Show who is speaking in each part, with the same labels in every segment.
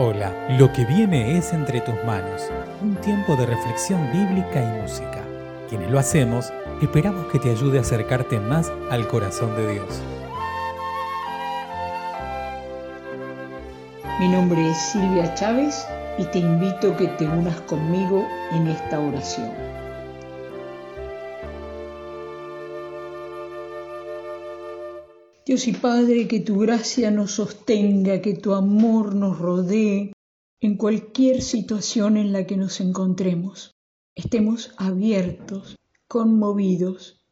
Speaker 1: Hola, lo que viene es entre tus manos, un tiempo de reflexión bíblica y música. Quienes lo hacemos, esperamos que te ayude a acercarte más al corazón de Dios.
Speaker 2: Mi nombre es Silvia Chávez y te invito a que te unas conmigo en esta oración. Dios y Padre, que tu gracia nos sostenga, que tu amor nos rodee en cualquier situación en la que nos encontremos. Estemos abiertos, conmovidos,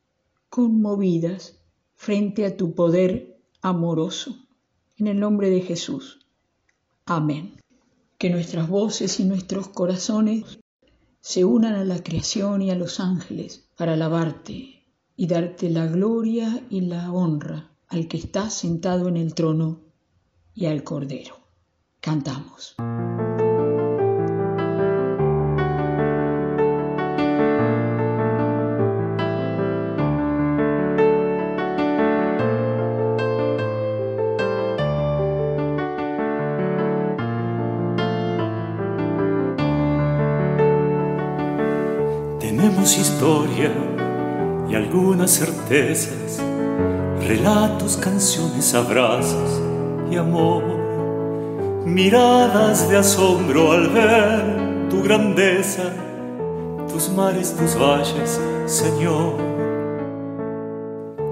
Speaker 2: conmovidas frente a tu poder amoroso. En el nombre de Jesús. Amén. Que nuestras voces y nuestros corazones se unan a la creación y a los ángeles para alabarte y darte la gloria y la honra al que está sentado en el trono y al Cordero. Cantamos.
Speaker 3: Tenemos historia y algunas certezas relatos, canciones, abrazos y amor, miradas de asombro al ver tu grandeza, tus mares, tus valles, Señor.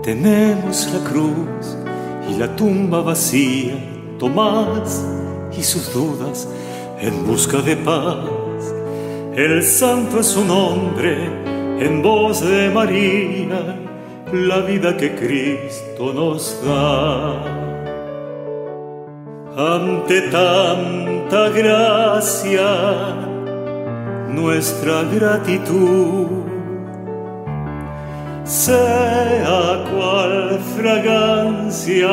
Speaker 3: Tenemos la cruz y la tumba vacía, Tomás y sus dudas en busca de paz. El santo es su nombre en voz de María la vida que Cristo nos da. Ante tanta gracia, nuestra gratitud sea cual fragancia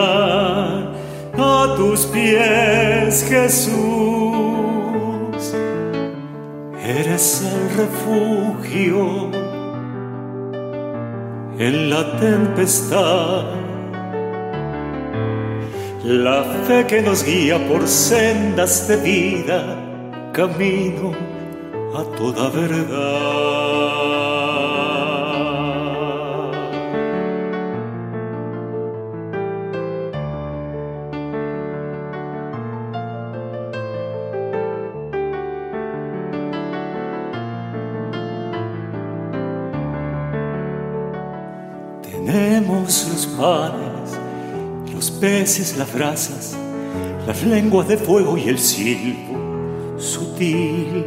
Speaker 3: a tus pies, Jesús. Eres el refugio en la tempestad. La fe que nos guía por sendas de vida, camino a toda verdad. Los peces, las brasas, las lenguas de fuego y el silbo sutil,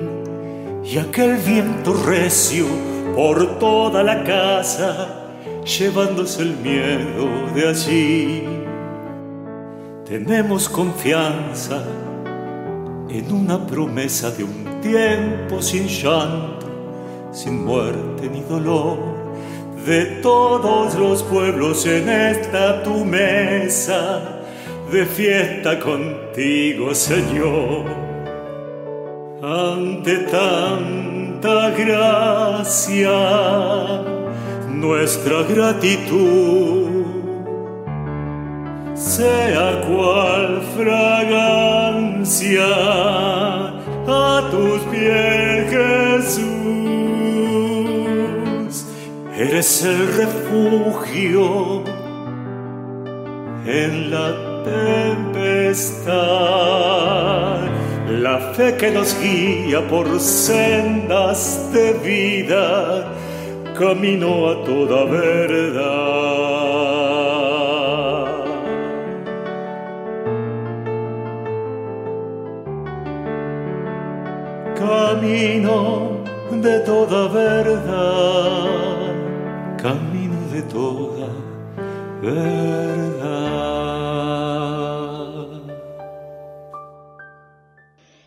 Speaker 3: y aquel viento recio por toda la casa, llevándose el miedo de allí. Tenemos confianza en una promesa de un tiempo sin llanto, sin muerte ni dolor de todos los pueblos en esta tu mesa de fiesta contigo, Señor. Ante tanta gracia, nuestra gratitud sea cual fragancia a tus pies, Jesús. Eres el refugio en la tempestad, la fe que nos guía por sendas de vida, camino a toda verdad. Camino de toda verdad de toda.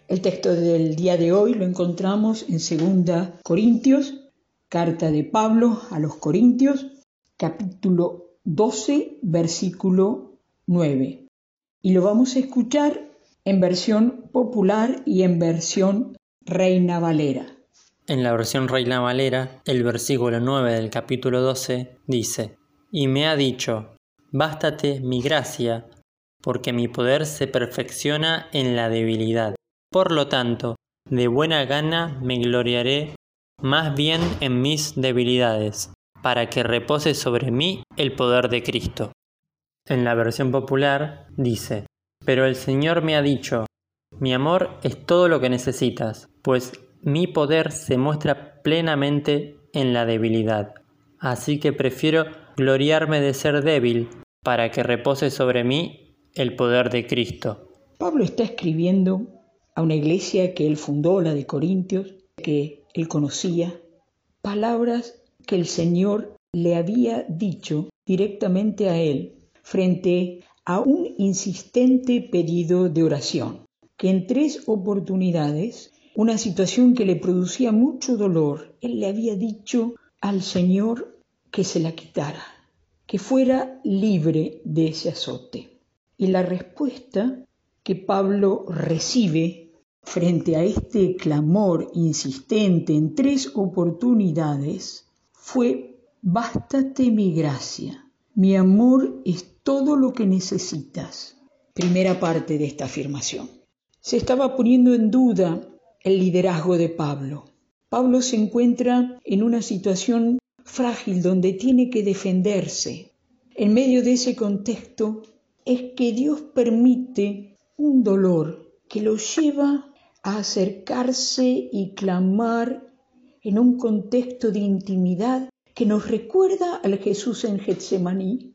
Speaker 2: El texto del día de hoy lo encontramos en 2 Corintios, carta de Pablo a los Corintios, capítulo 12, versículo 9. Y lo vamos a escuchar en versión popular y en versión Reina Valera.
Speaker 4: En la versión Reina Valera, el versículo 9 del capítulo 12 dice, Y me ha dicho, Bástate mi gracia, porque mi poder se perfecciona en la debilidad. Por lo tanto, de buena gana me gloriaré más bien en mis debilidades, para que repose sobre mí el poder de Cristo. En la versión popular dice, Pero el Señor me ha dicho, mi amor es todo lo que necesitas, pues mi poder se muestra plenamente en la debilidad. Así que prefiero gloriarme de ser débil para que repose sobre mí el poder de Cristo.
Speaker 2: Pablo está escribiendo a una iglesia que él fundó, la de Corintios, que él conocía, palabras que el Señor le había dicho directamente a él frente a un insistente pedido de oración, que en tres oportunidades, una situación que le producía mucho dolor, él le había dicho al Señor que se la quitara, que fuera libre de ese azote. Y la respuesta que Pablo recibe frente a este clamor insistente en tres oportunidades fue, bástate mi gracia, mi amor es todo lo que necesitas. Primera parte de esta afirmación. Se estaba poniendo en duda el liderazgo de Pablo. Pablo se encuentra en una situación frágil donde tiene que defenderse. En medio de ese contexto es que Dios permite un dolor que lo lleva a acercarse y clamar en un contexto de intimidad que nos recuerda al Jesús en Getsemaní.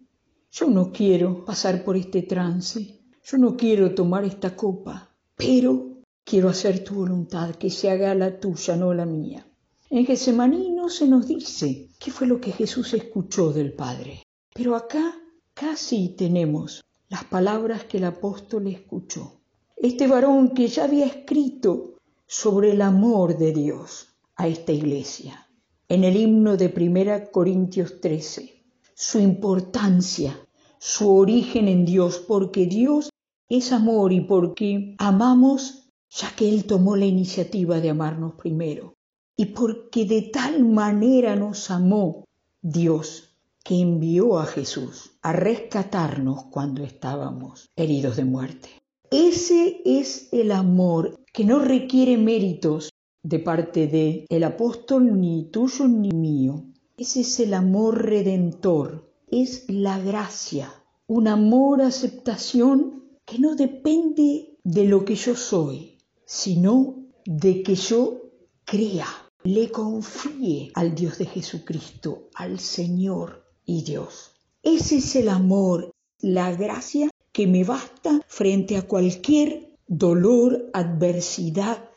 Speaker 2: Yo no quiero pasar por este trance, yo no quiero tomar esta copa, pero quiero hacer tu voluntad, que se haga la tuya, no la mía. En Getsemaní no se nos dice qué fue lo que Jesús escuchó del Padre, pero acá casi tenemos las palabras que el apóstol escuchó. Este varón que ya había escrito sobre el amor de Dios a esta iglesia en el himno de Primera Corintios 13, su importancia, su origen en Dios, porque Dios es amor y porque amamos ya que Él tomó la iniciativa de amarnos primero y porque de tal manera nos amó Dios que envió a Jesús a rescatarnos cuando estábamos heridos de muerte. Ese es el amor que no requiere méritos de parte de el apóstol ni tuyo ni mío. Ese es el amor redentor, es la gracia, un amor aceptación que no depende de lo que yo soy, sino de que yo crea, le confíe al Dios de Jesucristo, al Señor y Dios. Ese es el amor, la gracia que me basta frente a cualquier dolor, adversidad,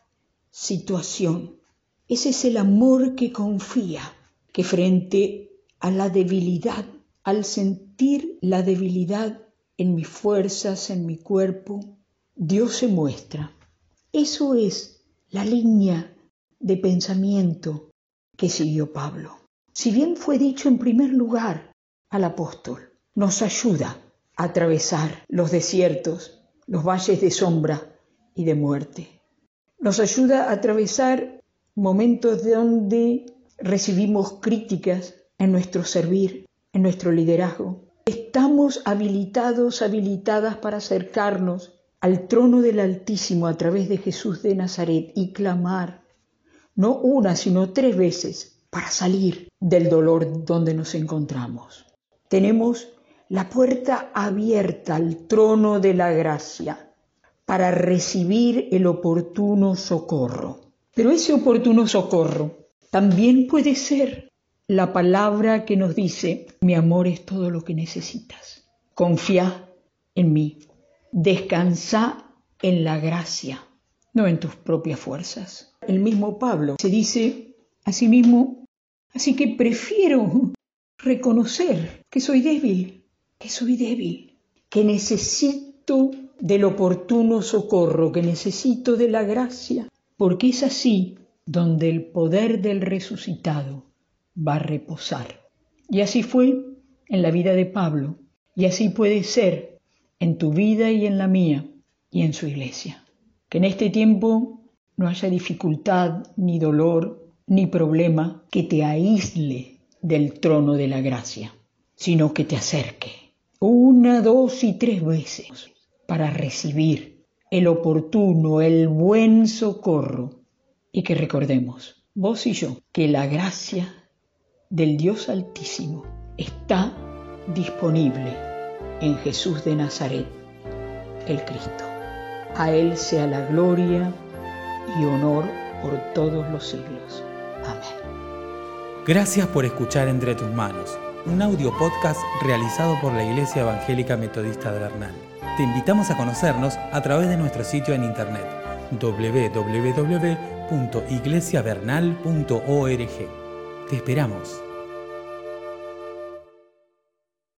Speaker 2: situación. Ese es el amor que confía, que frente a la debilidad, al sentir la debilidad en mis fuerzas, en mi cuerpo, Dios se muestra. Eso es la línea de pensamiento que siguió Pablo. Si bien fue dicho en primer lugar al apóstol, nos ayuda a atravesar los desiertos, los valles de sombra y de muerte. Nos ayuda a atravesar momentos donde recibimos críticas en nuestro servir, en nuestro liderazgo. Estamos habilitados, habilitadas para acercarnos al trono del Altísimo a través de Jesús de Nazaret y clamar no una, sino tres veces, para salir del dolor donde nos encontramos. Tenemos la puerta abierta al trono de la gracia para recibir el oportuno socorro. Pero ese oportuno socorro también puede ser la palabra que nos dice, mi amor es todo lo que necesitas. Confía en mí. Descansa en la gracia, no en tus propias fuerzas el mismo Pablo se dice a sí mismo, así que prefiero reconocer que soy débil, que soy débil, que necesito del oportuno socorro, que necesito de la gracia, porque es así donde el poder del resucitado va a reposar. Y así fue en la vida de Pablo, y así puede ser en tu vida y en la mía y en su iglesia. Que en este tiempo no haya dificultad, ni dolor, ni problema que te aísle del trono de la gracia, sino que te acerque una, dos y tres veces para recibir el oportuno, el buen socorro. Y que recordemos, vos y yo, que la gracia del Dios Altísimo está disponible en Jesús de Nazaret, el Cristo. A Él sea la gloria y honor por todos los siglos. Amén.
Speaker 1: Gracias por escuchar Entre tus manos, un audio podcast realizado por la Iglesia Evangélica Metodista de Bernal. Te invitamos a conocernos a través de nuestro sitio en internet www.iglesiavernal.org. Te esperamos.